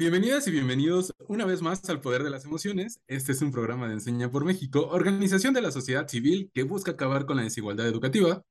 Bienvenidas y bienvenidos una vez más al Poder de las Emociones. Este es un programa de Enseña por México, organización de la sociedad civil que busca acabar con la desigualdad educativa.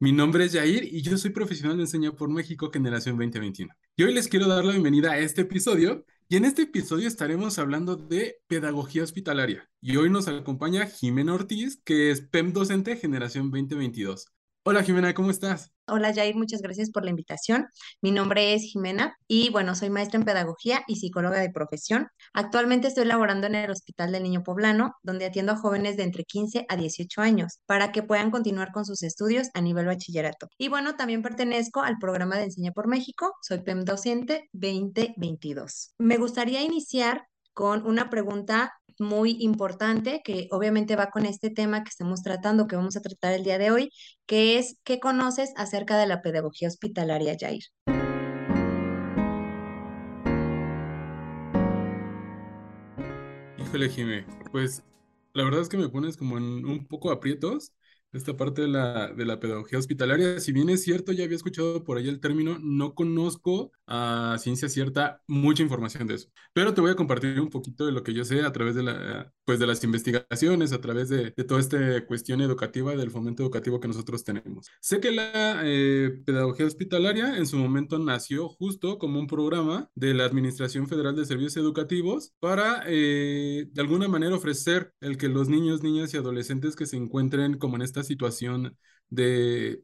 Mi nombre es Jair y yo soy profesional de Enseña por México Generación 2021. Y hoy les quiero dar la bienvenida a este episodio y en este episodio estaremos hablando de pedagogía hospitalaria. Y hoy nos acompaña Jimena Ortiz, que es PEM docente Generación 2022. Hola Jimena, ¿cómo estás? Hola Jair, muchas gracias por la invitación. Mi nombre es Jimena y bueno, soy maestra en pedagogía y psicóloga de profesión. Actualmente estoy laborando en el Hospital del Niño Poblano, donde atiendo a jóvenes de entre 15 a 18 años para que puedan continuar con sus estudios a nivel bachillerato. Y bueno, también pertenezco al programa de Enseña por México, soy PEM docente 2022. Me gustaría iniciar con una pregunta muy importante que obviamente va con este tema que estamos tratando, que vamos a tratar el día de hoy, que es ¿qué conoces acerca de la pedagogía hospitalaria, Jair? Híjole, Jimé, pues la verdad es que me pones como en un poco aprietos esta parte de la, de la pedagogía hospitalaria. Si bien es cierto, ya había escuchado por ahí el término, no conozco a ciencia cierta mucha información de eso. Pero te voy a compartir un poquito de lo que yo sé a través de, la, pues de las investigaciones, a través de, de toda esta cuestión educativa, del fomento educativo que nosotros tenemos. Sé que la eh, pedagogía hospitalaria en su momento nació justo como un programa de la Administración Federal de Servicios Educativos para eh, de alguna manera ofrecer el que los niños, niñas y adolescentes que se encuentren como en esta situación de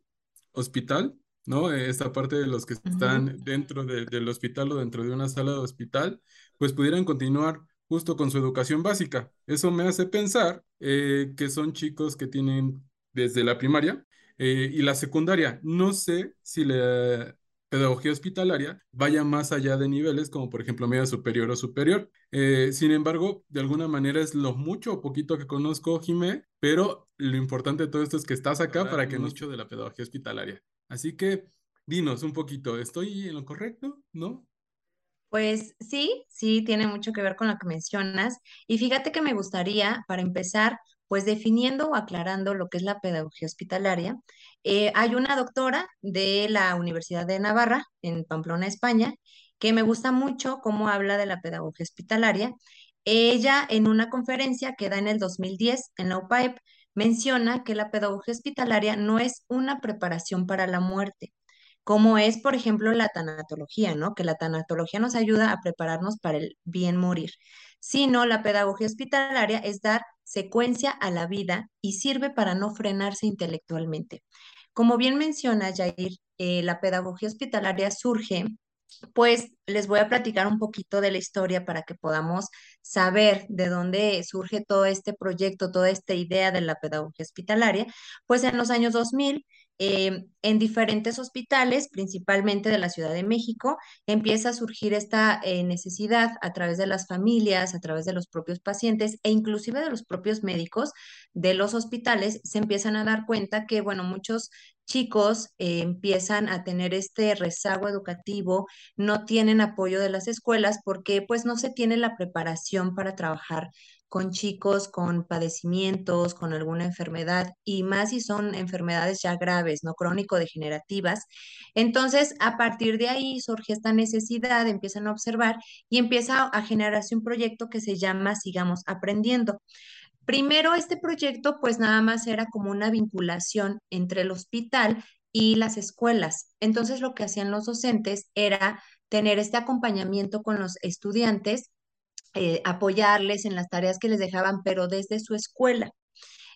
hospital, ¿no? Esta parte de los que están dentro del hospital o dentro de una sala de hospital, pues pudieran continuar justo con su educación básica. Eso me hace pensar eh, que son chicos que tienen desde la primaria eh, y la secundaria. No sé si la pedagogía hospitalaria vaya más allá de niveles como por ejemplo media superior o superior. Eh, sin embargo, de alguna manera es lo mucho o poquito que conozco, Jimé, pero lo importante de todo esto es que estás acá para que mucho de la pedagogía hospitalaria. Así que dinos un poquito, ¿estoy en lo correcto? ¿No? Pues sí, sí, tiene mucho que ver con lo que mencionas. Y fíjate que me gustaría, para empezar, pues definiendo o aclarando lo que es la pedagogía hospitalaria, eh, hay una doctora de la Universidad de Navarra, en Pamplona, España, que me gusta mucho cómo habla de la pedagogía hospitalaria. Ella, en una conferencia que da en el 2010 en la UPAEP, menciona que la pedagogía hospitalaria no es una preparación para la muerte, como es, por ejemplo, la tanatología, ¿no? Que la tanatología nos ayuda a prepararnos para el bien morir, sino la pedagogía hospitalaria es dar secuencia a la vida y sirve para no frenarse intelectualmente. Como bien menciona Jair, eh, la pedagogía hospitalaria surge pues les voy a platicar un poquito de la historia para que podamos saber de dónde surge todo este proyecto, toda esta idea de la pedagogía hospitalaria. Pues en los años 2000 eh, en diferentes hospitales, principalmente de la Ciudad de México, empieza a surgir esta eh, necesidad a través de las familias, a través de los propios pacientes e inclusive de los propios médicos de los hospitales, se empiezan a dar cuenta que, bueno, muchos chicos eh, empiezan a tener este rezago educativo, no tienen apoyo de las escuelas porque pues no se tiene la preparación para trabajar con chicos con padecimientos, con alguna enfermedad y más si son enfermedades ya graves, no crónico-degenerativas. Entonces, a partir de ahí surge esta necesidad, empiezan a observar y empieza a generarse un proyecto que se llama Sigamos Aprendiendo. Primero, este proyecto pues nada más era como una vinculación entre el hospital y las escuelas. Entonces, lo que hacían los docentes era tener este acompañamiento con los estudiantes eh, apoyarles en las tareas que les dejaban, pero desde su escuela.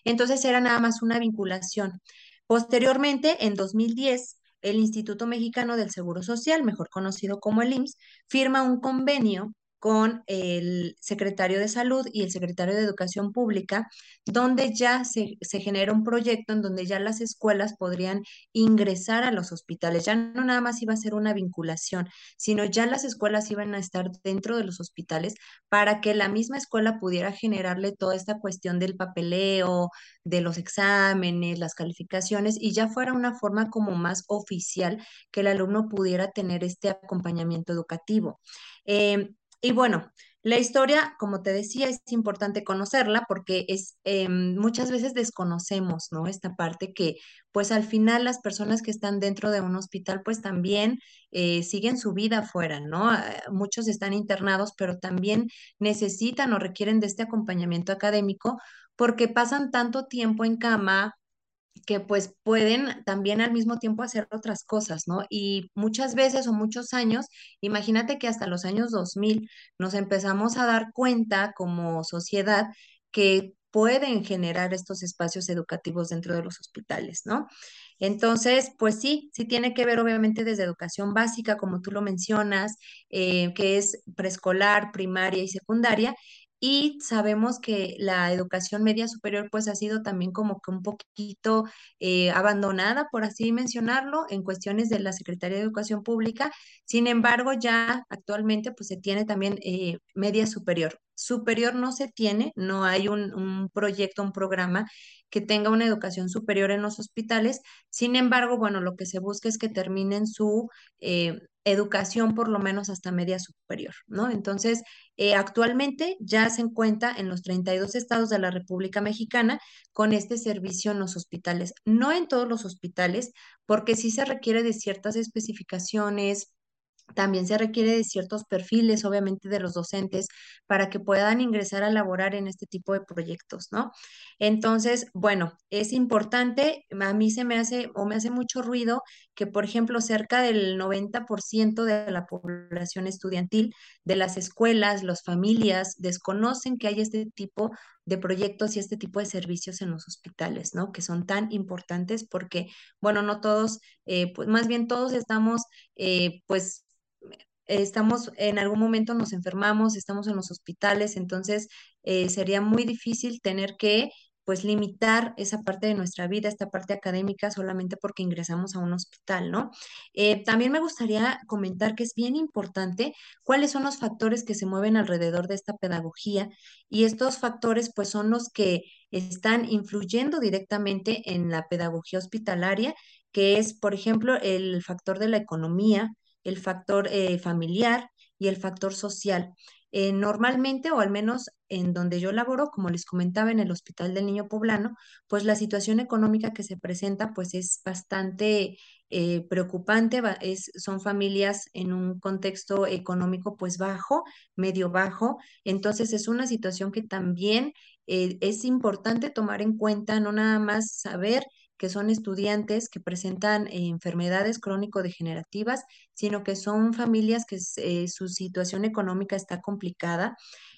Entonces era nada más una vinculación. Posteriormente, en 2010, el Instituto Mexicano del Seguro Social, mejor conocido como el IMSS, firma un convenio con el secretario de Salud y el secretario de Educación Pública, donde ya se, genera un proyecto en donde ya las escuelas podrían ingresar a los hospitales. Ya no nada más iba a ser una vinculación, sino ya las escuelas iban a estar dentro de los hospitales para que la misma escuela pudiera generarle toda esta cuestión del papeleo, de los exámenes, las calificaciones, y ya fuera una forma como más oficial que el alumno pudiera tener este acompañamiento educativo. Em, y bueno, La historia, como te decía, es importante conocerla porque es em, muchas veces desconocemos, ¿no? Esta parte que, pues al final las personas que están dentro de un hospital, pues también eh, siguen su vida afuera, ¿no? Ah, Muchos están internados, pero también necesitan o requieren de este acompañamiento académico porque pasan tanto tiempo en cama que pues pueden también al mismo tiempo hacer otras cosas, ¿no? Y muchas veces o muchos años, imagínate que hasta los años 2000 nos empezamos a dar cuenta como sociedad que pueden generar estos espacios educativos dentro de los hospitales, ¿no? Entonces, pues sí, sí tiene que ver obviamente desde educación básica, como tú lo mencionas, eh, que es preescolar, primaria y secundaria, y sabemos que la educación media superior pues ha sido también como que un poquito eh, abandonada, por así mencionarlo, en cuestiones de la Secretaría de Educación Pública. Sin embargo, ya actualmente pues se tiene también eh, media superior. Superior no se tiene, no hay un, proyecto, un programa que tenga una educación superior en los hospitales. Sin embargo, bueno, lo que se busca es que terminen su eh, educación por lo menos hasta media superior, ¿no? Entonces, eh, actualmente ya se encuentra en los 32 estados de la República Mexicana con este servicio en los hospitales. No en todos los hospitales, porque sí se requiere de ciertas especificaciones, también se requiere de ciertos perfiles, obviamente, de los docentes para que puedan ingresar a laborar en este tipo de proyectos, ¿no? Entonces, bueno, es importante, a mí se me hace o me hace mucho ruido que, por ejemplo, cerca del 90% de la población estudiantil de las escuelas, las familias, desconocen que hay este tipo de proyectos y este tipo de servicios en los hospitales, ¿no? Que son tan importantes porque, bueno, no todos, eh, pues más bien todos estamos, eh, pues estamos en algún momento nos enfermamos, estamos en los hospitales, entonces eh, sería muy difícil tener que pues limitar esa parte de nuestra vida, esta parte académica, solamente porque ingresamos a un hospital, ¿no? Eh, también me gustaría comentar que es bien importante cuáles son los factores que se mueven alrededor de esta pedagogía y estos factores pues son los que están influyendo directamente en la pedagogía hospitalaria, que es, por ejemplo, el factor de la economía, el factor eh, familiar y el factor social. Eh, normalmente, o al menos en donde yo laboro, como les comentaba en el Hospital del Niño Poblano, pues la situación económica que se presenta pues es bastante eh, preocupante, es, son familias en un contexto económico pues bajo, medio bajo, entonces es una situación que también es importante tomar en cuenta, no nada más saber que son estudiantes que presentan eh, enfermedades crónico-degenerativas, sino que son familias que eh, su situación económica está complicada.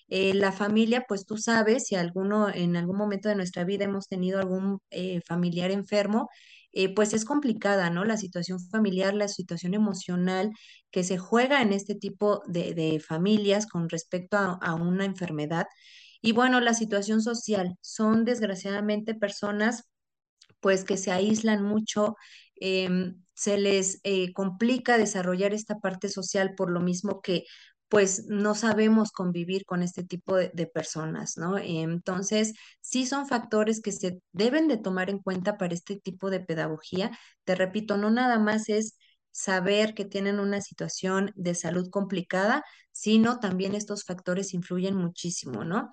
Eh, la familia, pues tú sabes, si alguno en algún momento de nuestra vida hemos tenido algún familiar enfermo, pues es complicada, ¿no? La situación familiar, la situación emocional que se juega en este tipo de, familias con respecto a una enfermedad. Y bueno, la situación social son desgraciadamente personas pues que se aíslan mucho, em, se les eh, complica desarrollar esta parte social por lo mismo que pues no sabemos convivir con este tipo de, de, personas, ¿no? Entonces, sí son factores que se deben de tomar en cuenta para este tipo de pedagogía. Te repito, no nada más es saber que tienen una situación de salud complicada, sino también estos factores influyen muchísimo, ¿no?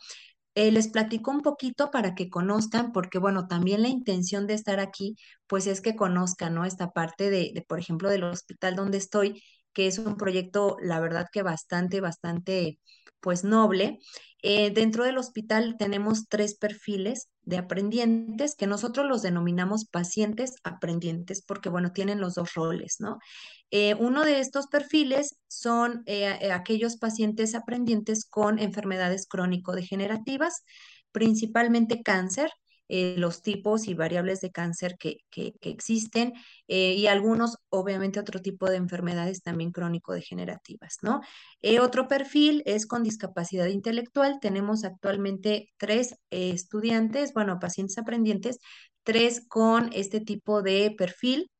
Eh, les platico un poquito para que conozcan, porque bueno, también la intención de estar aquí, pues es que conozcan, ¿no? Esta parte de, de, por ejemplo, del hospital donde estoy, que es un proyecto, la verdad que bastante, bastante, pues noble. Eh, dentro del hospital tenemos tres perfiles de aprendientes que nosotros los denominamos pacientes aprendientes porque, bueno, tienen los dos roles, ¿no? Eh, uno de estos perfiles son eh, aquellos pacientes aprendientes con enfermedades crónico-degenerativas, principalmente cáncer, eh, los tipos y variables de cáncer que, que, existen eh, y algunos, obviamente, otro tipo de enfermedades también crónico-degenerativas, ¿no? Eh, otro perfil es con discapacidad intelectual. Tenemos actualmente tres estudiantes, bueno, pacientes aprendientes, tres con este tipo de perfil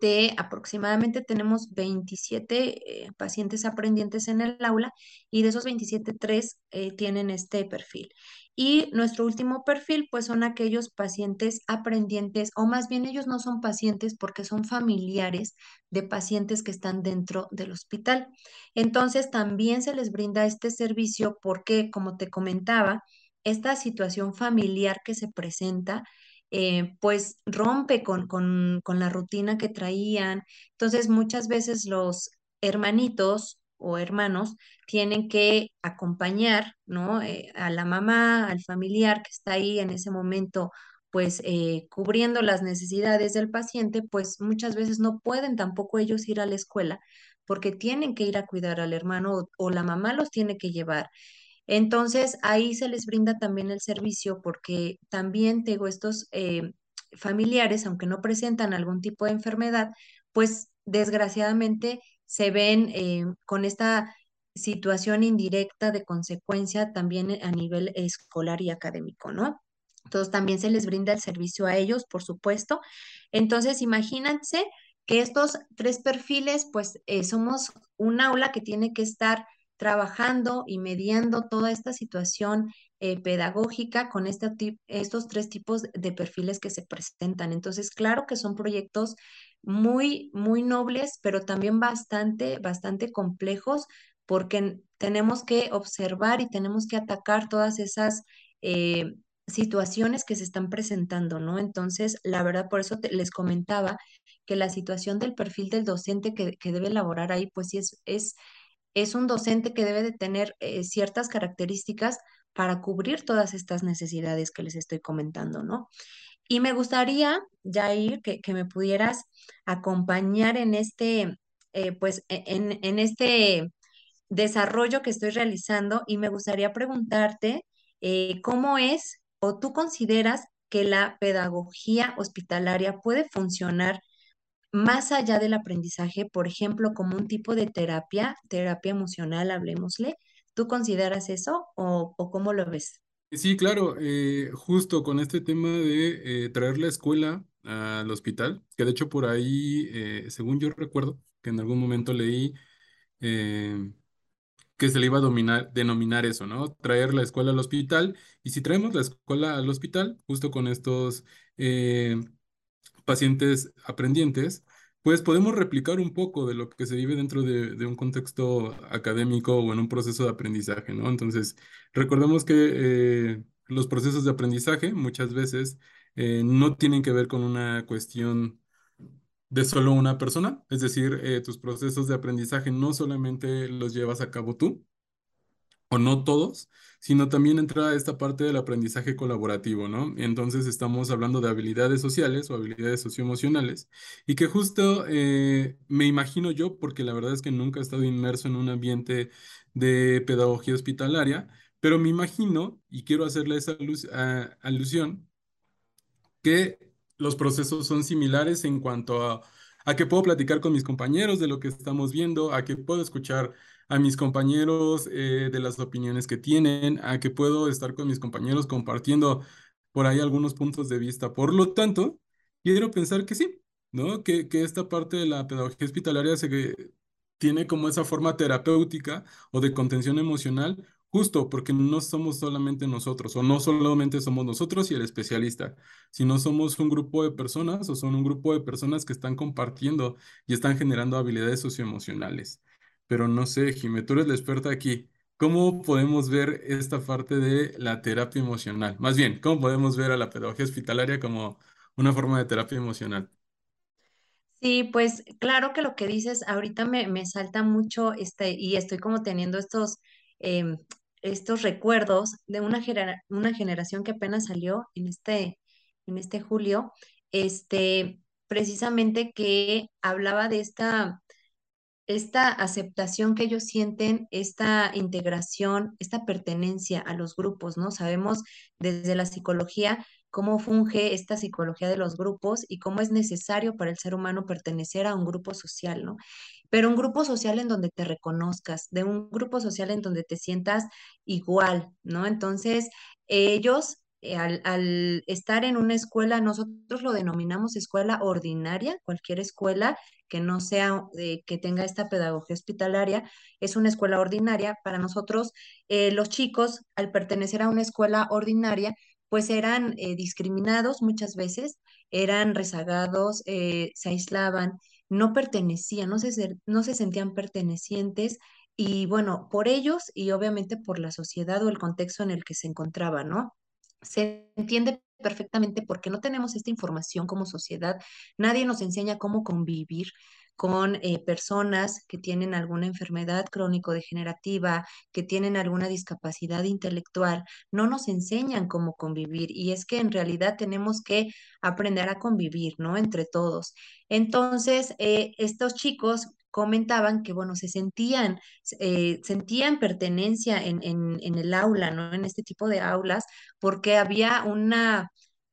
de aproximadamente tenemos 27 eh, pacientes aprendientes en el aula y de esos 27, 3 eh, tienen este perfil. Y nuestro último perfil, pues son aquellos pacientes aprendientes, o más bien ellos no son pacientes porque son familiares de pacientes que están dentro del hospital. Entonces, también se les brinda este servicio porque, como te comentaba, esta situación familiar que se presenta, eh, pues rompe con, con, con la rutina que traían. Entonces, muchas veces los hermanitos o hermanos tienen que acompañar, ¿no? Eh, a la mamá, al familiar que está ahí en ese momento, pues eh, cubriendo las necesidades del paciente, pues muchas veces no pueden tampoco ellos ir a la escuela porque tienen que ir a cuidar al hermano o, o la mamá los tiene que llevar. Entonces, ahí se les brinda también el servicio porque también tengo estos eh, familiares, aunque no presentan algún tipo de enfermedad, pues desgraciadamente se ven eh, con esta situación indirecta de consecuencia también a nivel escolar y académico, ¿no? Entonces también se les brinda el servicio a ellos, por supuesto. Entonces, imagínense que estos tres perfiles, pues eh, somos un aula que tiene que estar trabajando y mediando toda esta situación eh, pedagógica con este estos tres tipos de perfiles que se presentan. Entonces, claro que son proyectos muy, muy nobles, pero también bastante, bastante complejos porque tenemos que observar y tenemos que atacar todas esas eh, situaciones que se están presentando, ¿no? Entonces, la verdad, por eso les comentaba que la situación del perfil del docente que, que debe elaborar ahí, pues sí es, es es un docente que debe de tener eh, ciertas características para cubrir todas estas necesidades que les estoy comentando, ¿no? Y me gustaría, Jair, que, que me pudieras acompañar en este, eh, pues, e, en, en este desarrollo que estoy realizando y me gustaría preguntarte eh, cómo es o tú consideras que la pedagogía hospitalaria puede funcionar más allá del aprendizaje, por ejemplo, como un tipo de terapia, terapia emocional, hablemosle. ¿Tú consideras eso o, cómo lo ves? Sí, claro, eh, justo con este tema de eh, traer la escuela al hospital, que de hecho por ahí, eh, según yo recuerdo, que en algún momento leí que se le iba a dominar, denominar eso, ¿no? Traer la escuela al hospital, y si traemos la escuela al hospital, justo con estos pacientes aprendientes, pues podemos replicar un poco de lo que se vive dentro de, un contexto académico o en un proceso de aprendizaje, ¿no? Entonces, recordemos que eh, los procesos de aprendizaje muchas veces eh, no tienen que ver con una cuestión de solo una persona, es decir, eh, tus procesos de aprendizaje no solamente los llevas a cabo tú, o no todos, sino también entra esta parte del aprendizaje colaborativo, ¿no? Entonces estamos hablando de habilidades sociales o habilidades socioemocionales y que justo eh, me imagino yo, porque la verdad es que nunca he estado inmerso en un ambiente de pedagogía hospitalaria, pero me imagino, y quiero hacerle esa alusión, que los procesos son similares en cuanto a, a que puedo platicar con mis compañeros de lo que estamos viendo, a que puedo escuchar a mis compañeros eh, de las opiniones que tienen, a que puedo estar con mis compañeros compartiendo por ahí algunos puntos de vista. Por lo tanto, quiero pensar que sí, ¿no? Que, que esta parte de la pedagogía hospitalaria se, tiene como esa forma terapéutica o de contención emocional, justo porque no somos solamente nosotros, o no solamente somos nosotros y el especialista, sino somos un grupo de personas o son un grupo de personas que están compartiendo y están generando habilidades socioemocionales. Pero no sé, Jimé, tú eres la experta aquí. ¿Cómo podemos ver esta parte de la terapia emocional? Más bien, ¿cómo podemos ver a la pedagogía hospitalaria como una forma de terapia emocional? Sí, pues claro que lo que dices ahorita me, me salta mucho este, y estoy como teniendo estos, em, estos recuerdos de una, una generación que apenas salió en este, en este julio, este, precisamente que hablaba de esta esta aceptación que ellos sienten, esta integración, esta pertenencia a los grupos, ¿no? Sabemos desde la psicología cómo funge esta psicología de los grupos y cómo es necesario para el ser humano pertenecer a un grupo social, ¿no? Pero un grupo social en donde te reconozcas, de un grupo social en donde te sientas igual, ¿no? Entonces, ellos eh, al, estar en una escuela, nosotros lo denominamos escuela ordinaria, cualquier escuela que no sea, eh, que tenga esta pedagogía hospitalaria, es una escuela ordinaria. Para nosotros, eh, los chicos, al pertenecer a una escuela ordinaria, pues eran discriminados muchas veces, eran rezagados, se aislaban, no pertenecían, no se, no se sentían pertenecientes y bueno, por ellos y obviamente por la sociedad o el contexto en el que se encontraban, ¿no? Se entiende perfectamente porque no tenemos esta información como sociedad. Nadie nos enseña cómo convivir con eh, personas que tienen alguna enfermedad crónico-degenerativa, que tienen alguna discapacidad intelectual. No nos enseñan cómo convivir y es que en realidad tenemos que aprender a convivir, ¿no? Entre todos. Entonces, eh, estos chicos comentaban que, bueno, se sentían, eh, sentían pertenencia en, en, en el aula, ¿no? En este tipo de aulas, porque había una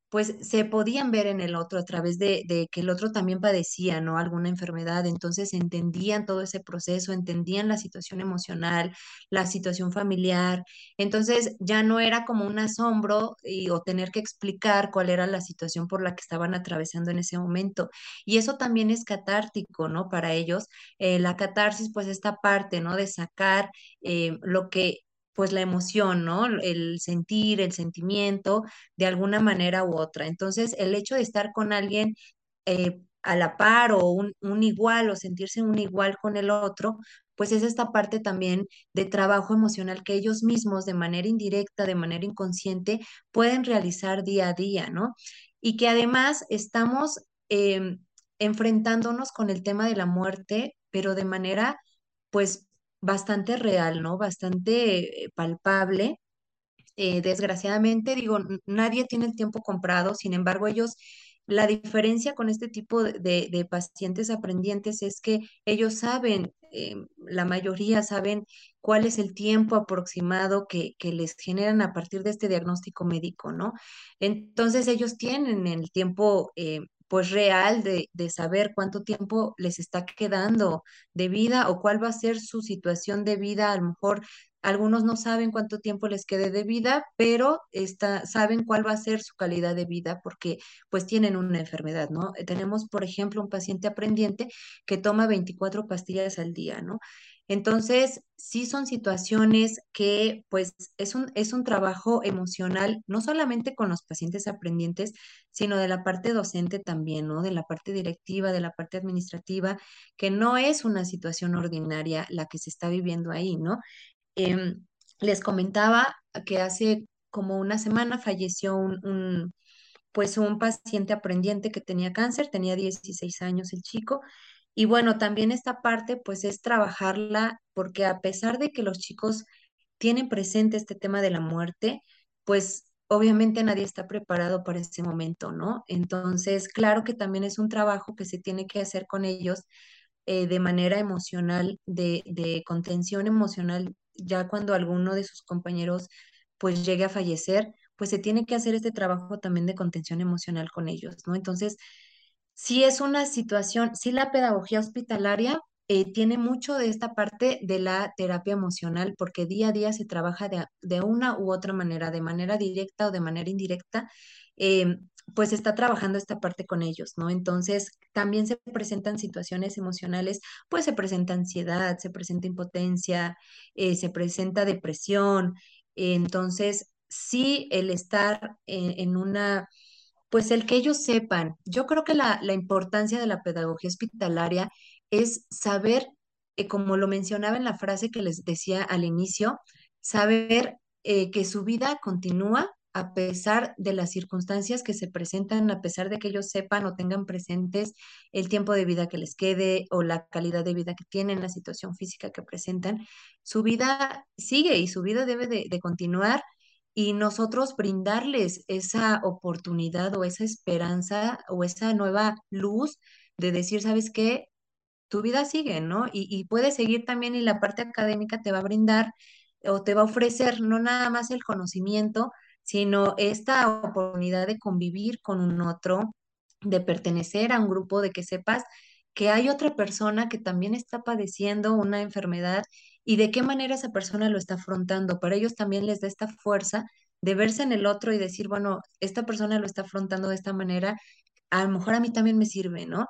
pues se podían ver en el otro a través de, que el otro también padecía, ¿no? Alguna enfermedad, entonces entendían todo ese proceso, entendían la situación emocional, la situación familiar, entonces ya no era como un asombro y, o tener que explicar cuál era la situación por la que estaban atravesando en ese momento. Y eso también es catártico, ¿no? Para ellos, eh, la catarsis, pues esta parte, ¿no? De sacar eh, lo que pues la emoción, ¿no? El sentir, el sentimiento, de alguna manera u otra. Entonces, el hecho de estar con alguien eh, a la par o un, igual o sentirse un igual con el otro, pues es esta parte también de trabajo emocional que ellos mismos de manera indirecta, de manera inconsciente, pueden realizar día a día, ¿no? Y que además estamos em, enfrentándonos con el tema de la muerte, pero de manera, pues, bastante real, ¿no? Bastante eh, palpable. Eh, desgraciadamente, digo, nadie tiene el tiempo comprado, sin embargo, ellos, la diferencia con este tipo de, pacientes aprendientes es que ellos saben, eh, la mayoría saben cuál es el tiempo aproximado que, que, les generan a partir de este diagnóstico médico, ¿no? Entonces, ellos tienen el tiempo pues real de, de, saber cuánto tiempo les está quedando de vida o cuál va a ser su situación de vida. A lo mejor algunos no saben cuánto tiempo les quede de vida, pero saben cuál va a ser su calidad de vida porque pues tienen una enfermedad, ¿no? Tenemos, por ejemplo, un paciente aprendiente que toma 24 pastillas al día, ¿no? Entonces, sí son situaciones que, pues, es un, es un trabajo emocional, no solamente con los pacientes aprendientes, sino de la parte docente también, ¿no? De la parte directiva, de la parte administrativa, que no es una situación ordinaria la que se está viviendo ahí, ¿no? Em, les comentaba que hace como una semana falleció un, pues un paciente aprendiente que tenía cáncer, tenía 16 años el chico, y bueno, también esta parte pues es trabajarla porque a pesar de que los chicos tienen presente este tema de la muerte, pues obviamente nadie está preparado para ese momento, ¿no? Entonces, claro que también es un trabajo que se tiene que hacer con ellos eh, de manera emocional, de, de contención emocional, ya cuando alguno de sus compañeros pues llegue a fallecer, pues se tiene que hacer este trabajo también de contención emocional con ellos, ¿no? Entonces, sí es una situación, sí la pedagogía hospitalaria eh, tiene mucho de esta parte de la terapia emocional, porque día a día se trabaja de, una u otra manera, de manera directa o de manera indirecta, eh, pues está trabajando esta parte con ellos, ¿no? Entonces, también se presentan situaciones emocionales, pues se presenta ansiedad, se presenta impotencia, eh, se presenta depresión. entonces, sí, el estar en una pues el que ellos sepan, yo creo que la, importancia de la pedagogía hospitalaria es saber, eh, como lo mencionaba en la frase que les decía al inicio, saber eh, que su vida continúa a pesar de las circunstancias que se presentan, a pesar de que ellos sepan o tengan presentes el tiempo de vida que les quede o la calidad de vida que tienen, la situación física que presentan, su vida sigue y su vida debe de continuar y nosotros brindarles esa oportunidad o esa esperanza o esa nueva luz de decir, ¿sabes qué? Tu vida sigue, ¿no? Y, y puede seguir también y la parte académica te va a brindar o te va a ofrecer no nada más el conocimiento, sino esta oportunidad de convivir con un otro, de pertenecer a un grupo, de que sepas que hay otra persona que también está padeciendo una enfermedad y de qué manera esa persona lo está afrontando. Para ellos también les da esta fuerza de verse en el otro y decir, bueno, esta persona lo está afrontando de esta manera, a lo mejor a mí también me sirve, ¿no?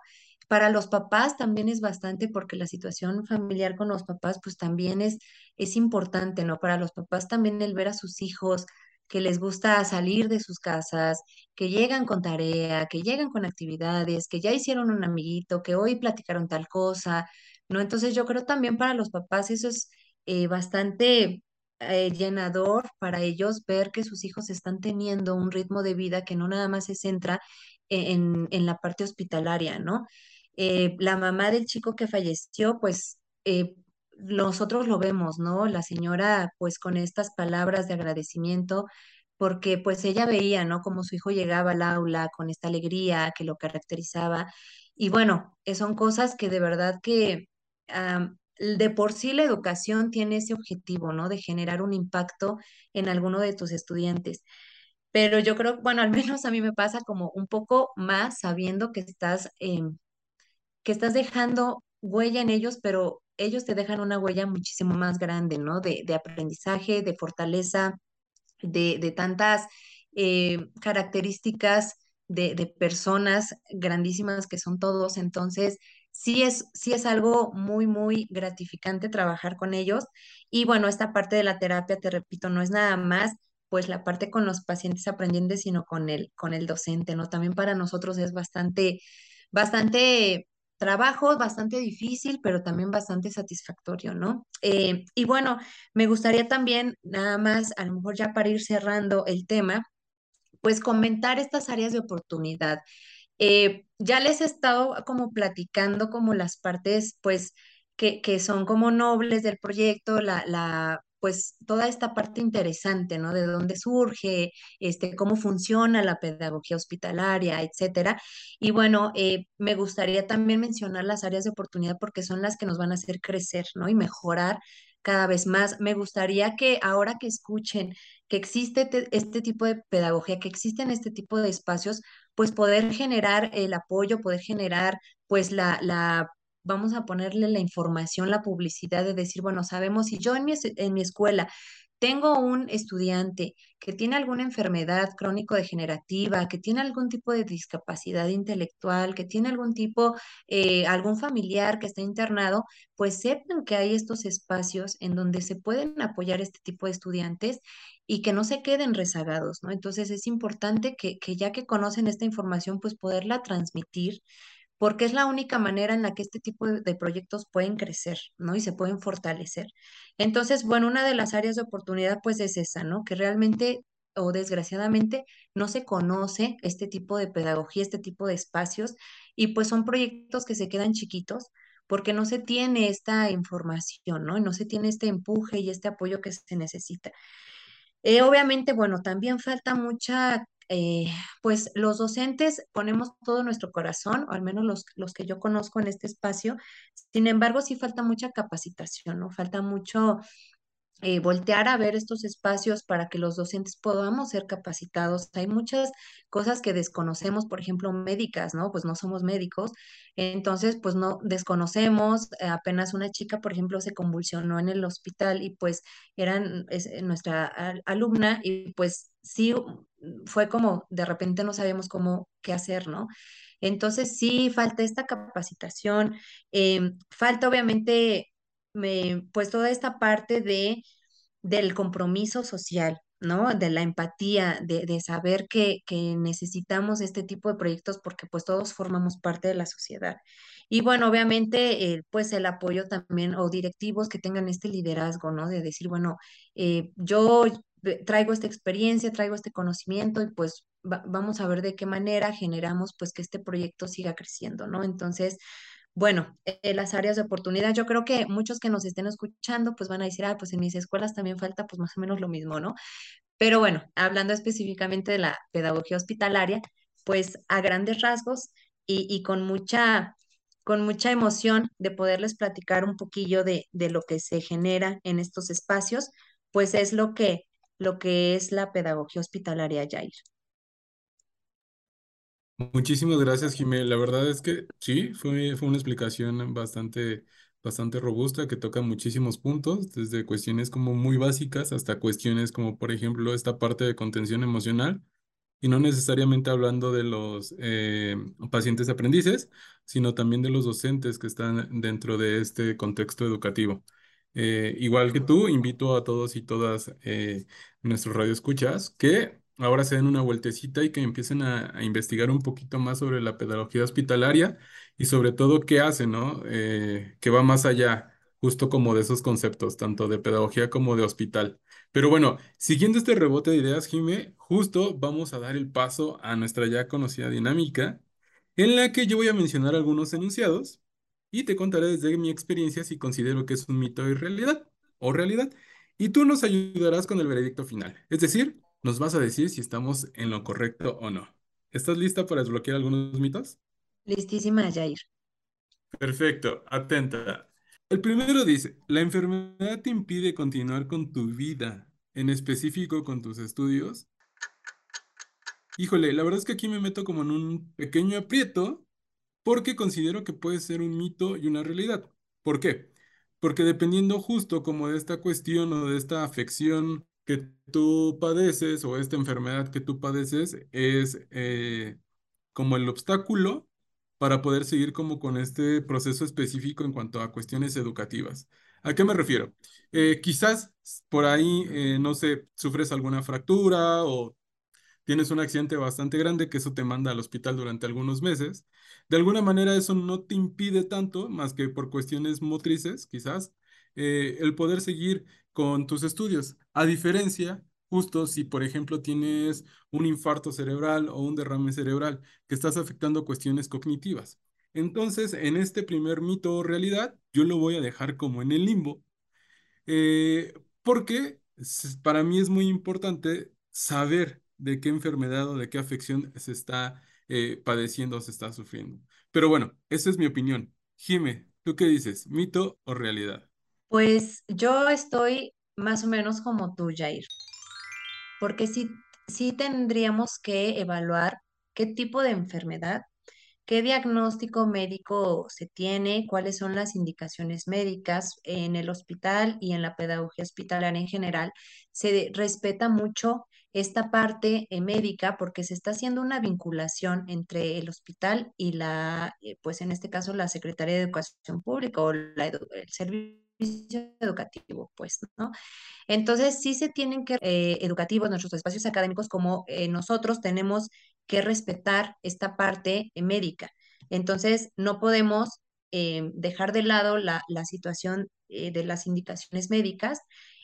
Para los papás también es bastante porque la situación familiar con los papás pues también es, es importante, ¿no? Para los papás también el ver a sus hijos que les gusta salir de sus casas, que llegan con tarea, que llegan con actividades, que ya hicieron un amiguito, que hoy platicaron tal cosa, ¿no? Entonces yo creo también para los papás eso es eh, bastante eh, llenador para ellos ver que sus hijos están teniendo un ritmo de vida que no nada más se centra en, en la parte hospitalaria, ¿no? Eh, la mamá del chico que falleció, pues nosotros lo vemos, ¿no? La señora, pues con estas palabras de agradecimiento, porque pues ella veía, ¿no? Como su hijo llegaba al aula con esta alegría que lo caracterizaba. Y bueno, son cosas que de verdad que de por sí la educación tiene ese objetivo, ¿no? De generar un impacto en alguno de tus estudiantes. Pero yo creo, bueno, al menos a mí me pasa como un poco más sabiendo que estás, em, que estás dejando huella en ellos, pero ellos te dejan una huella muchísimo más grande, ¿no? De, de aprendizaje, de fortaleza, de, de tantas eh, características de, de personas grandísimas que son todos. Entonces, sí es, sí es algo muy, muy gratificante trabajar con ellos. Y bueno, esta parte de la terapia, te repito, no es nada más pues la parte con los pacientes aprendientes, sino con el, con el docente, ¿no? También para nosotros es bastante, bastante trabajo, bastante difícil, pero también bastante satisfactorio, ¿no? Eh, y bueno, me gustaría también, nada más, a lo mejor ya para ir cerrando el tema, pues comentar estas áreas de oportunidad. Eh, ya les he estado como platicando como las partes, pues, que, que son como nobles del proyecto, la, la, pues, toda esta parte interesante, ¿no? De dónde surge, este, cómo funciona la pedagogía hospitalaria, etcétera. Y bueno, eh, me gustaría también mencionar las áreas de oportunidad porque son las que nos van a hacer crecer, ¿no? Y mejorar cada vez más. Me gustaría que ahora que escuchen que existe te- este tipo de pedagogía, que existen este tipo de espacios, pues poder generar el apoyo, poder generar pues la, la, vamos a ponerle la información, la publicidad de decir, bueno, sabemos si yo en mi, en mi escuela tengo un estudiante que tiene alguna enfermedad crónico-degenerativa, que tiene algún tipo de discapacidad intelectual, que tiene algún tipo, eh, algún familiar que está internado, pues sepan que hay estos espacios en donde se pueden apoyar este tipo de estudiantes y que no se queden rezagados, ¿no? Entonces es importante que, que ya que conocen esta información, pues poderla transmitir porque es la única manera en la que este tipo de, proyectos pueden crecer, ¿no? Y se pueden fortalecer. Entonces, bueno, una de las áreas de oportunidad, pues es esa, ¿no? Que realmente o desgraciadamente no se conoce este tipo de pedagogía, este tipo de espacios, y pues son proyectos que se quedan chiquitos porque no se tiene esta información, ¿no? No se tiene este empuje y este apoyo que se necesita. Eh, obviamente, bueno, también falta mucha, eh, pues los docentes ponemos todo nuestro corazón, o al menos los, los que yo conozco en este espacio. Sin embargo, sí falta mucha capacitación, ¿no? Falta mucho eh, voltear a ver estos espacios para que los docentes podamos ser capacitados. Hay muchas cosas que desconocemos, por ejemplo, médicas, ¿no? Pues no somos médicos, entonces, pues no desconocemos. eh, apenas una chica, por ejemplo, se convulsionó en el hospital y pues eran es, nuestra al- alumna y pues sí fue como de repente no sabíamos cómo qué hacer, ¿no? Entonces sí falta esta capacitación, em, falta obviamente me, pues toda esta parte de, del compromiso social, ¿no? De la empatía, de, de saber que, que necesitamos este tipo de proyectos porque pues todos formamos parte de la sociedad. Y bueno, obviamente, eh, pues el apoyo también o directivos que tengan este liderazgo, ¿no? De decir, bueno, eh, yo traigo esta experiencia, traigo este conocimiento y pues va- vamos a ver de qué manera generamos pues que este proyecto siga creciendo, ¿no? Entonces, bueno, eh, las áreas de oportunidad, yo creo que muchos que nos estén escuchando, pues van a decir, ah, pues en mis escuelas también falta pues más o menos lo mismo, ¿no? Pero bueno, hablando específicamente de la pedagogía hospitalaria, pues a grandes rasgos y, y con mucha, con mucha emoción de poderles platicar un poquillo de, de lo que se genera en estos espacios, pues es lo que, lo que es la pedagogía hospitalaria, Jair. Muchísimas gracias, Jimé. La verdad es que sí, fue, fue una explicación bastante, bastante robusta que toca muchísimos puntos, desde cuestiones como muy básicas hasta cuestiones como, por ejemplo, esta parte de contención emocional y no necesariamente hablando de los eh, pacientes aprendices, sino también de los docentes que están dentro de este contexto educativo. Eh, igual que tú, invito a todos y todas eh, nuestros radioescuchas que ahora se den una vueltecita y que empiecen a, investigar un poquito más sobre la pedagogía hospitalaria y sobre todo qué hace, ¿no? Eh, que va más allá, justo como de esos conceptos, tanto de pedagogía como de hospital. Pero bueno, siguiendo este rebote de ideas, Jime, justo vamos a dar el paso a nuestra ya conocida dinámica, en la que yo voy a mencionar algunos enunciados y te contaré desde mi experiencia si considero que es un mito y realidad o realidad. Y tú nos ayudarás con el veredicto final. Es decir, nos vas a decir si estamos en lo correcto o no. ¿Estás lista para desbloquear algunos mitos? Listísima, Jair. Perfecto, atenta. El primero dice, la enfermedad te impide continuar con tu vida, en específico con tus estudios. Híjole, la verdad es que aquí me meto como en un pequeño aprieto porque considero que puede ser un mito y una realidad. ¿Por qué? Porque dependiendo justo como de esta cuestión o de esta afección que tú padeces o esta enfermedad que tú padeces es eh, como el obstáculo para poder seguir como con este proceso específico en cuanto a cuestiones educativas. ¿A qué me refiero? Eh, quizás por ahí, eh, no sé, sufres alguna fractura o tienes un accidente bastante grande que eso te manda al hospital durante algunos meses. De alguna manera eso no te impide tanto, más que por cuestiones motrices, quizás, eh, el poder seguir con tus estudios. A diferencia, justo si, por ejemplo, tienes un infarto cerebral o un derrame cerebral que estás afectando cuestiones cognitivas. Entonces, en este primer mito o realidad, yo lo voy a dejar como en el limbo, eh, porque para mí es muy importante saber de qué enfermedad o de qué afección se está eh, padeciendo o se está sufriendo. Pero bueno, esa es mi opinión. Jime, ¿tú qué dices? ¿Mito o realidad? Pues yo estoy más o menos como tú, Jair, porque sí, sí tendríamos que evaluar qué tipo de enfermedad, qué diagnóstico médico se tiene, cuáles son las indicaciones médicas en el hospital y en la pedagogía hospitalaria en general. Se respeta mucho esta parte eh, médica porque se está haciendo una vinculación entre el hospital y la, eh, pues en este caso, la Secretaría de Educación Pública o la el servicio educativo, pues, ¿no? Entonces, sí se tienen que, eh, educativos, nuestros espacios académicos, como eh, nosotros tenemos que respetar esta parte médica. Entonces, no podemos eh, dejar de lado la, la situación eh, de las indicaciones médicas.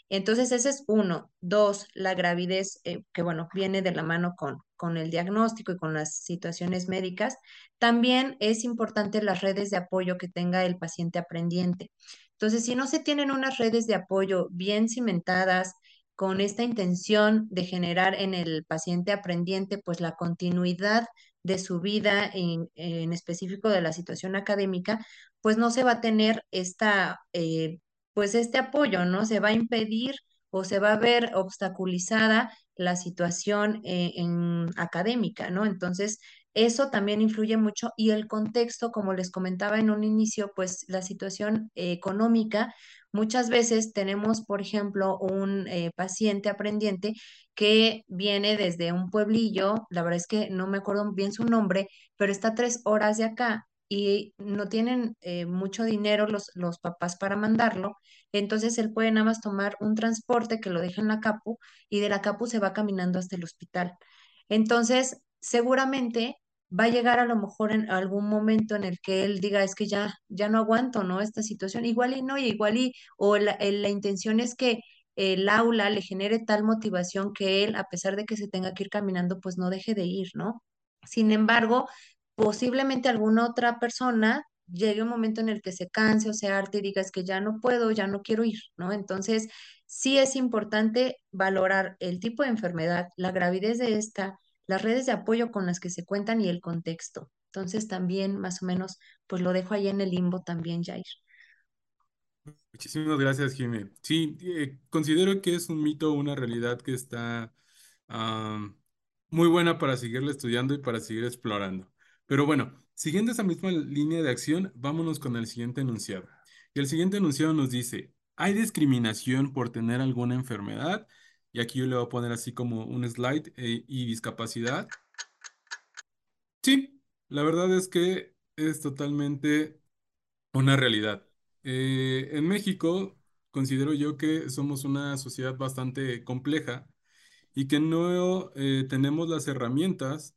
Entonces, ese es uno. Dos, la gravidez, eh, que bueno, viene de la mano con, con el diagnóstico y con las situaciones médicas. También es importante las redes de apoyo que tenga el paciente aprendiente. Entonces, si no se tienen unas redes de apoyo bien cimentadas, con esta intención de generar en el paciente aprendiente, pues la continuidad de su vida, en, en específico de la situación académica, pues no se va a tener esta, eh, pues este apoyo, ¿no? Se va a impedir o se va a ver obstaculizada la situación eh, en académica, ¿no? Entonces, eso también influye mucho y el contexto, como les comentaba en un inicio, pues la situación económica, muchas veces tenemos, por ejemplo, un eh, paciente aprendiente que viene desde un pueblillo, la verdad es que no me acuerdo bien su nombre, pero está tres horas de acá y no tienen eh, mucho dinero los, los papás para mandarlo, entonces él puede nada más tomar un transporte que lo deja en la Capu y de la Capu se va caminando hasta el hospital. Entonces, seguramente va a llegar a lo mejor en algún momento en el que él diga, es que ya, ya no aguanto, ¿no? Esta situación, igual y no, y igual y, o la, la intención es que el aula le genere tal motivación que él, a pesar de que se tenga que ir caminando, pues no deje de ir, ¿no? Sin embargo, posiblemente alguna otra persona llegue un momento en el que se canse o se harte y diga, es que ya no puedo, ya no quiero ir, ¿no? Entonces, sí es importante valorar el tipo de enfermedad, la gravidez de esta las redes de apoyo con las que se cuentan y el contexto. Entonces también más o menos pues lo dejo ahí en el limbo también, Jair. Muchísimas gracias, Jimé. Sí, eh, considero que es un mito, una realidad que está am, muy buena para seguirla estudiando y para seguir explorando. Pero bueno, siguiendo esa misma línea de acción, vámonos con el siguiente enunciado. Y el siguiente enunciado nos dice, ¿hay discriminación por tener alguna enfermedad? Y aquí yo le voy a poner así como un slide eh, y discapacidad. Sí, la verdad es que es totalmente una realidad. Eh, en México considero yo que somos una sociedad bastante compleja y que no eh, tenemos las herramientas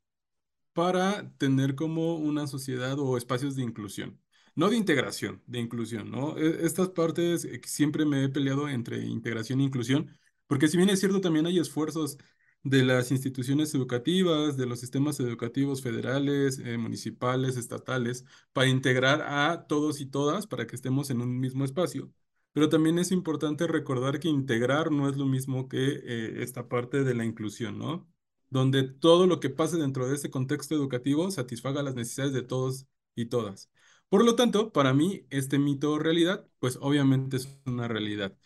para tener como una sociedad o espacios de inclusión. No de integración, de inclusión, ¿no? E- Estas partes siempre me he peleado entre integración e inclusión, porque si bien es cierto, también hay esfuerzos de las instituciones educativas, de los sistemas educativos federales, eh, municipales, estatales, para integrar a todos y todas para que estemos en un mismo espacio. Pero también es importante recordar que integrar no es lo mismo que eh, esta parte de la inclusión, ¿no? Donde todo lo que pase dentro de ese contexto educativo satisfaga las necesidades de todos y todas. Por lo tanto, para mí, este mito o realidad, pues obviamente es una realidad.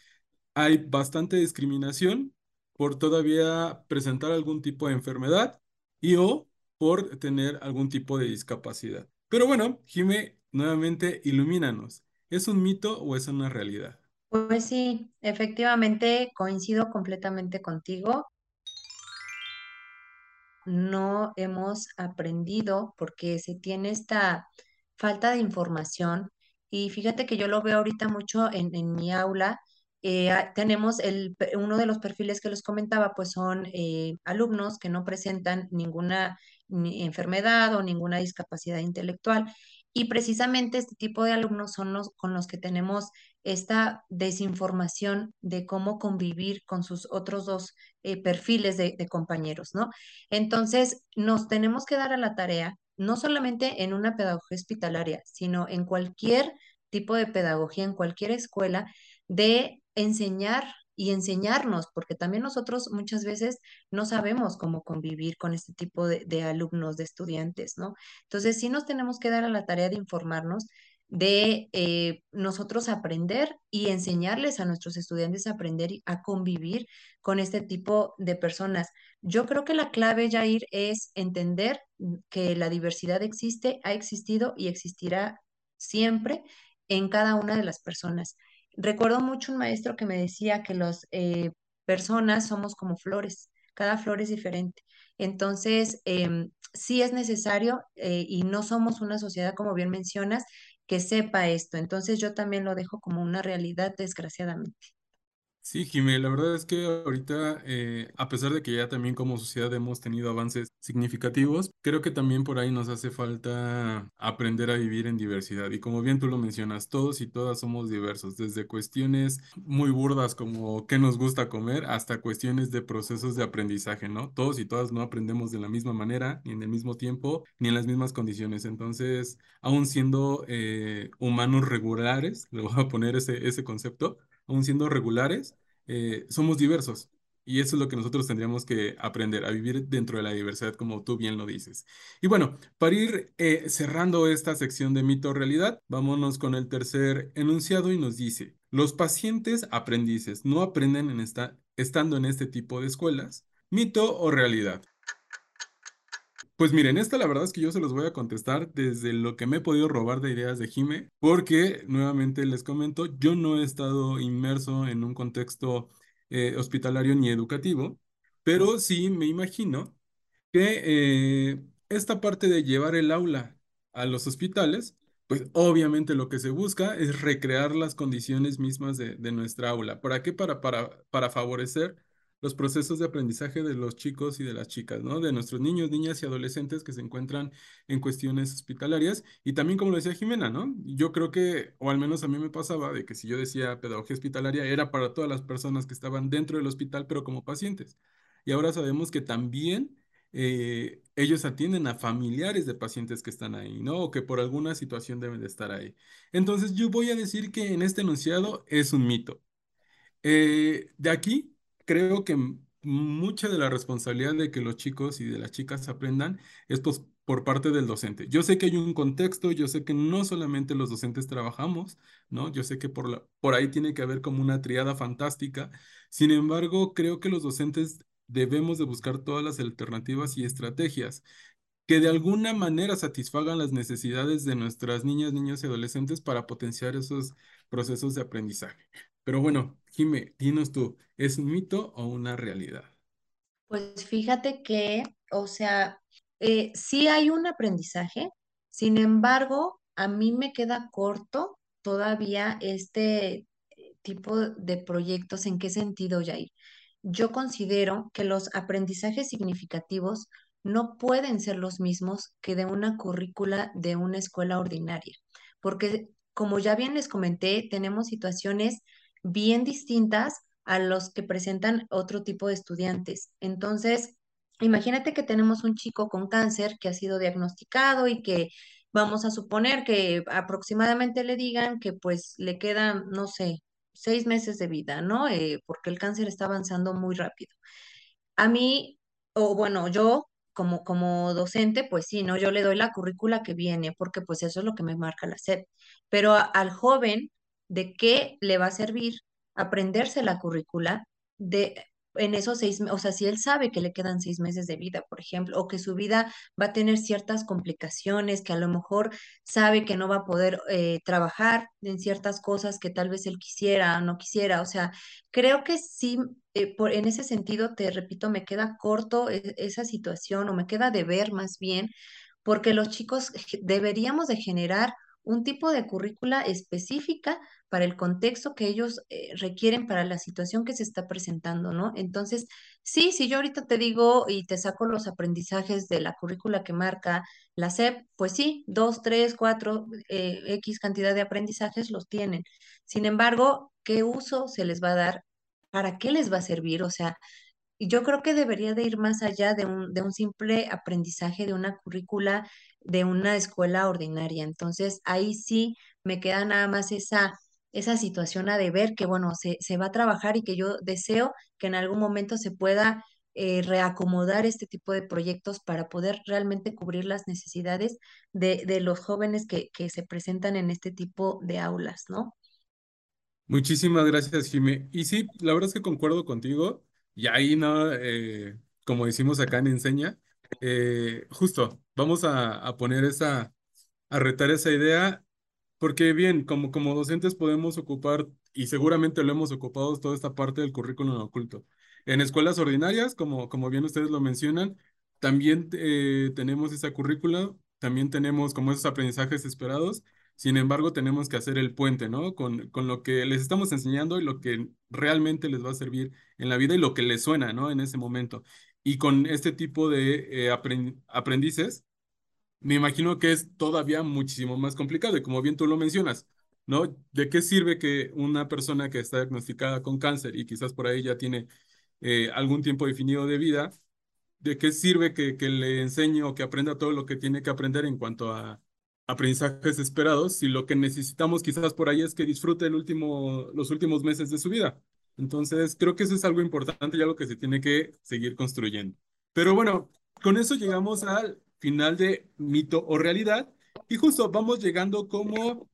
Hay bastante discriminación por todavía presentar algún tipo de enfermedad y o por tener algún tipo de discapacidad. Pero bueno, Jime, nuevamente ilumínanos. ¿Es un mito o es una realidad? Pues sí, efectivamente coincido completamente contigo. no hemos aprendido porque se tiene esta falta de información. Y fíjate que yo lo veo ahorita mucho en, en mi aula. Eh, ah, tenemos uno de los perfiles que les comentaba, pues son eh, alumnos que no presentan ninguna ni enfermedad o ninguna discapacidad intelectual. Y precisamente este tipo de alumnos son los con los que tenemos esta desinformación de cómo convivir con sus otros dos eh, perfiles de de compañeros, ¿no? Entonces, nos tenemos que dar a la tarea, no solamente en una pedagogía hospitalaria, sino en cualquier tipo de pedagogía, en cualquier escuela, de enseñar y enseñarnos, porque también nosotros muchas veces no sabemos cómo convivir con este tipo de, alumnos, de estudiantes, ¿no? Entonces, sí nos tenemos que dar a la tarea de informarnos, de eh, nosotros aprender y enseñarles a nuestros estudiantes a aprender y a convivir con este tipo de personas. Yo creo que la clave, Jair, es entender que la diversidad existe, ha existido y existirá siempre en cada una de las personas. Recuerdo mucho un maestro que me decía que las eh, personas somos como flores, cada flor es diferente. Entonces, em, sí es necesario eh, y no somos una sociedad, como bien mencionas, que sepa esto. Entonces, yo también lo dejo como una realidad, desgraciadamente. Sí, Jimé, la verdad es que ahorita, eh, a pesar de que ya también como sociedad hemos tenido avances significativos, creo que también por ahí nos hace falta aprender a vivir en diversidad. Y como bien tú lo mencionas, todos y todas somos diversos, desde cuestiones muy burdas como qué nos gusta comer hasta cuestiones de procesos de aprendizaje, ¿no? Todos y todas no aprendemos de la misma manera, ni en el mismo tiempo, ni en las mismas condiciones. Entonces, aún siendo eh, humanos regulares, le voy a poner ese, ese concepto aún siendo regulares, eh, somos diversos. Y eso es lo que nosotros tendríamos que aprender, a vivir dentro de la diversidad, como tú bien lo dices. Y bueno, para ir eh, cerrando esta sección de mito realidad, vámonos con el tercer enunciado y nos dice, los pacientes aprendices no aprenden en esta, estando en este tipo de escuelas, mito o realidad. Pues miren, esta la verdad es que yo se los voy a contestar desde lo que me he podido robar de ideas de Jime, porque nuevamente les comento, yo no he estado inmerso en un contexto eh, hospitalario ni educativo, pero sí me imagino que eh, esta parte de llevar el aula a los hospitales, pues obviamente lo que se busca es recrear las condiciones mismas de, de nuestra aula. ¿Para qué? Para, para, para favorecer los procesos de aprendizaje de los chicos y de las chicas, ¿no? De nuestros niños, niñas y adolescentes que se encuentran en cuestiones hospitalarias. Y también, como lo decía Jimena, ¿no? Yo creo que, o al menos a mí me pasaba, de que si yo decía pedagogía hospitalaria, era para todas las personas que estaban dentro del hospital, pero como pacientes. Y ahora sabemos que también eh, ellos atienden a familiares de pacientes que están ahí, ¿no? O que por alguna situación deben de estar ahí. Entonces, yo voy a decir que en este enunciado es un mito. Eh, de aquí, creo que mucha de la responsabilidad de que los chicos y de las chicas aprendan es pues, por parte del docente. Yo sé que hay un contexto, yo sé que no solamente los docentes trabajamos, ¿no? Yo sé que por la- por ahí tiene que haber como una triada fantástica. Sin embargo, creo que los docentes debemos de buscar todas las alternativas y estrategias que de alguna manera satisfagan las necesidades de nuestras niñas, niños y adolescentes para potenciar esos procesos de aprendizaje. Pero bueno, Jime, dinos tú, ¿es un mito o una realidad? Pues fíjate que, o sea, eh, sí hay un aprendizaje, sin embargo, a mí me queda corto todavía este tipo de proyectos. ¿En qué sentido, Jair? Yo considero que los aprendizajes significativos no pueden ser los mismos que de una currícula de una escuela ordinaria, porque como ya bien les comenté, tenemos situaciones bien distintas a los que presentan otro tipo de estudiantes. Entonces, imagínate que tenemos un chico con cáncer que ha sido diagnosticado y que vamos a suponer que aproximadamente le digan que pues le quedan, no sé, seis meses de vida, ¿no? Eh, porque el cáncer está avanzando muy rápido. A mí, o bueno, yo como, como docente, pues sí, ¿no? Yo le doy la currícula que viene, porque pues eso es lo que me marca la SEP. Pero al joven, ¿de qué le va a servir aprenderse la currícula de en esos seis, o sea, si él sabe que le quedan seis meses de vida, por ejemplo, o que su vida va a tener ciertas complicaciones, que a lo mejor sabe que no va a poder eh, trabajar en ciertas cosas que tal vez él quisiera o no quisiera, o sea, creo que sí eh, por, en ese sentido, te repito, me queda corto e- esa situación o me queda de ver más bien, porque los chicos deberíamos de generar un tipo de currícula específica para el contexto que ellos eh, requieren para la situación que se está presentando, ¿no? Entonces, sí, si yo ahorita te digo y te saco los aprendizajes de la currícula que marca la SEP, pues sí, dos, tres, cuatro, eh, X cantidad de aprendizajes los tienen. Sin embargo, ¿qué uso se les va a dar ¿para qué les va a servir? O sea, yo creo que debería de ir más allá de un, de un simple aprendizaje de una currícula de una escuela ordinaria. Entonces, ahí sí me queda nada más esa, esa situación a de ver que, bueno, se, se va a trabajar y que yo deseo que en algún momento se pueda eh, reacomodar este tipo de proyectos para poder realmente cubrir las necesidades de, de los jóvenes que, que se presentan en este tipo de aulas, ¿no? Muchísimas gracias, Jime. Y sí, la verdad es que concuerdo contigo. Y ahí, ¿no? Eh, como decimos acá en Enseña, eh, justo, vamos a, a poner esa, a retar esa idea porque bien, como, como docentes podemos ocupar, y seguramente lo hemos ocupado, toda esta parte del currículum oculto. En escuelas ordinarias, como, como bien ustedes lo mencionan, también eh, tenemos esa currícula, también tenemos como esos aprendizajes esperados, sin embargo tenemos que hacer el puente, ¿no? Con, con lo que les estamos enseñando y lo que realmente les va a servir en la vida y lo que les suena, ¿no? En ese momento. Y con este tipo de eh, apren- aprendices me imagino que es todavía muchísimo más complicado y como bien tú lo mencionas, ¿no? ¿De qué sirve que una persona que está diagnosticada con cáncer y quizás por ahí ya tiene eh, algún tiempo definido de vida, ¿de qué sirve que, le enseñe o que aprenda todo lo que tiene que aprender en cuanto a aprendizajes esperados si lo que necesitamos quizás por ahí es que disfrute los últimos meses de su vida? Entonces, creo que eso es algo importante y algo que se tiene que seguir construyendo. Pero bueno, con eso llegamos al final de mito o realidad. Y justo vamos llegando como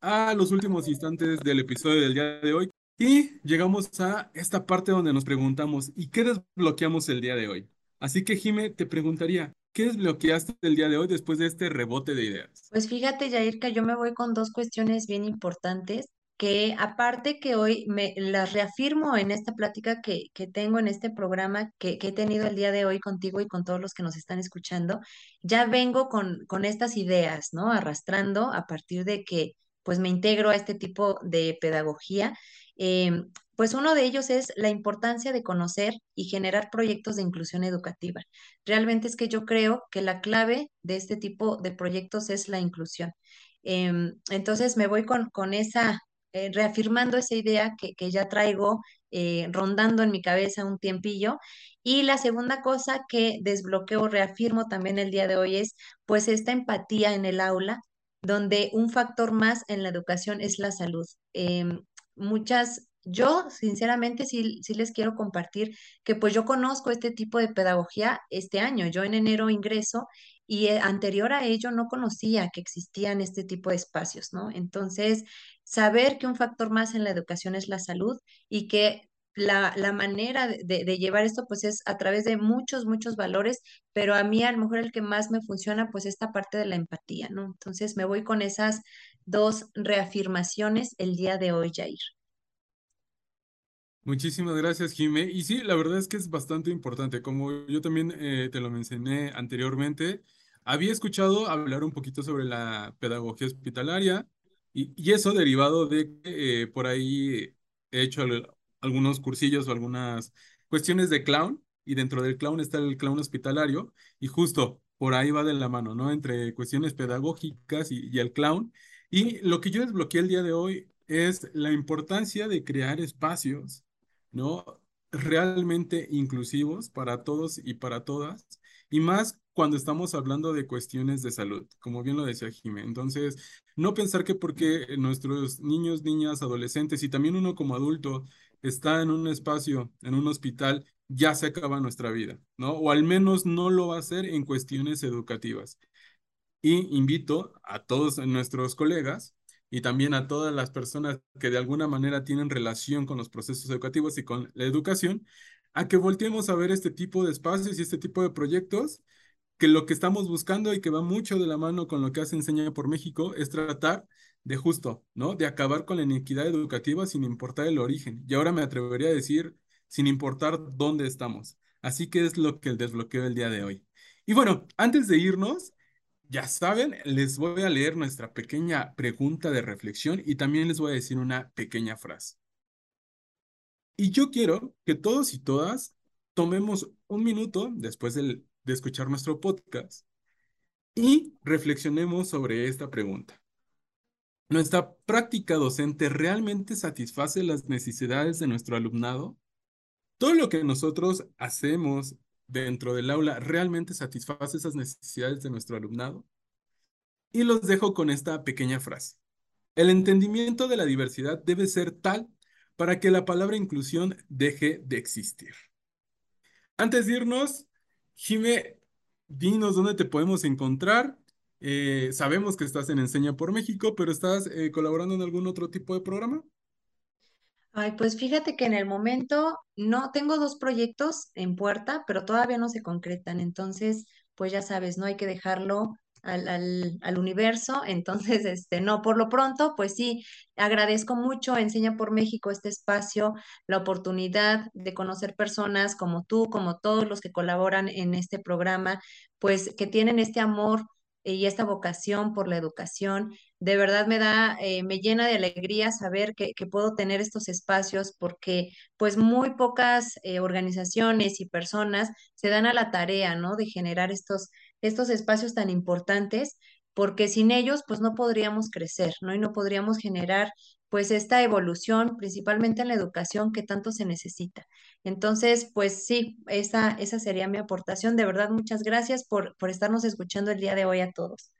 a los últimos instantes del episodio del día de hoy. Y llegamos a esta parte donde nos preguntamos, ¿y qué desbloqueamos el día de hoy? Así que, Jime, te preguntaría, ¿qué desbloqueaste el día de hoy después de este rebote de ideas? Pues fíjate, Yair, que yo me voy con dos cuestiones bien importantes que aparte que hoy me las reafirmo en esta plática que, que tengo en este programa que, que he tenido el día de hoy contigo y con todos los que nos están escuchando, ya vengo con, con estas ideas, ¿no? Arrastrando a partir de que pues me integro a este tipo de pedagogía. Em, pues uno de ellos es la importancia de conocer y generar proyectos de inclusión educativa. Realmente es que yo creo que la clave de este tipo de proyectos es la inclusión. Em, entonces me voy con, con esa, eh, reafirmando esa idea que, que ya traigo eh, rondando en mi cabeza un tiempillo. Y la segunda cosa que desbloqueo, reafirmo también el día de hoy es pues esta empatía en el aula, donde un factor más en la educación es la salud. Em, muchas... Yo, sinceramente, sí, sí les quiero compartir que pues yo conozco este tipo de pedagogía este año. Yo en enero ingreso y eh, anterior a ello no conocía que existían este tipo de espacios, ¿no? Entonces, saber que un factor más en la educación es la salud y que la, la manera de, de- llevar esto pues es a través de muchos, muchos valores, pero a mí a lo mejor el que más me funciona pues esta parte de la empatía, ¿no? Entonces me voy con esas dos reafirmaciones el día de hoy, Jair. Muchísimas gracias, Jimé. Y sí, la verdad es que es bastante importante. Como yo también eh, te lo mencioné anteriormente, había escuchado hablar un poquito sobre la pedagogía hospitalaria y, eso derivado de que eh, por ahí he hecho algunos cursillos o algunas cuestiones de clown y dentro del clown está el clown hospitalario y justo por ahí va de la mano, ¿no? Entre cuestiones pedagógicas y, y el clown. Y lo que yo desbloqueé el día de hoy es la importancia de crear espacios, ¿no? Realmente inclusivos para todos y para todas, y más cuando estamos hablando de cuestiones de salud, como bien lo decía Jimé. Entonces, no pensar que porque nuestros niños, niñas, adolescentes y también uno como adulto está en un espacio, en un hospital, ya se acaba nuestra vida, ¿no? O al menos no lo va a hacer en cuestiones educativas. Y invito a todos nuestros colegas y también a todas las personas que de alguna manera tienen relación con los procesos educativos y con la educación, a que volteemos a ver este tipo de espacios y este tipo de proyectos, que lo que estamos buscando y que va mucho de la mano con lo que hace Enseña por México es tratar de justo, ¿no? De acabar con la inequidad educativa sin importar el origen. Y ahora me atrevería a decir, sin importar dónde estamos. Así que es lo que el desbloqueo del día de hoy. Y bueno, antes de irnos, ya saben, les voy a leer nuestra pequeña pregunta de reflexión y también les voy a decir una pequeña frase. Y yo quiero que todos y todas tomemos un minuto después de escuchar nuestro podcast y reflexionemos sobre esta pregunta. ¿Nuestra práctica docente realmente satisface las necesidades de nuestro alumnado? ¿Todo lo que nosotros hacemos dentro del aula realmente satisface esas necesidades de nuestro alumnado? Y los dejo con esta pequeña frase. El entendimiento de la diversidad debe ser tal para que la palabra inclusión deje de existir. Antes de irnos, Jime, dinos dónde te podemos encontrar. Eh, sabemos que estás en Enseña por México, pero ¿estás eh, colaborando en algún otro tipo de programa? Ay, pues fíjate que en el momento no tengo dos proyectos en puerta, pero todavía no se concretan. Entonces, pues ya sabes, no hay que dejarlo al, al, al universo. Entonces, este, no, por lo pronto, pues sí, agradezco mucho Enseña por México este espacio, la oportunidad de conocer personas como tú, como todos los que colaboran en este programa, pues que tienen este amor y esta vocación por la educación. De verdad me da, eh, me llena de alegría saber que, que, puedo tener estos espacios porque pues muy pocas eh, organizaciones y personas se dan a la tarea, ¿no? De generar estos, estos espacios tan importantes porque sin ellos pues no podríamos crecer, ¿no? Y no podríamos generar pues esta evolución, principalmente en la educación que tanto se necesita. Entonces, pues sí, esa, esa sería mi aportación. De verdad, muchas gracias por, por estarnos escuchando el día de hoy a todos.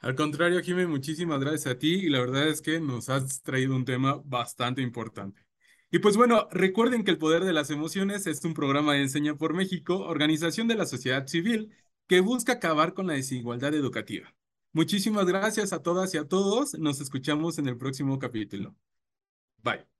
Al contrario, Jimé, muchísimas gracias a ti y la verdad es que nos has traído un tema bastante importante. Y pues bueno, recuerden que El Poder de las Emociones es un programa de Enseña por México, organización de la sociedad civil, que busca acabar con la desigualdad educativa. Muchísimas gracias a todas y a todos. Nos escuchamos en el próximo capítulo. Bye.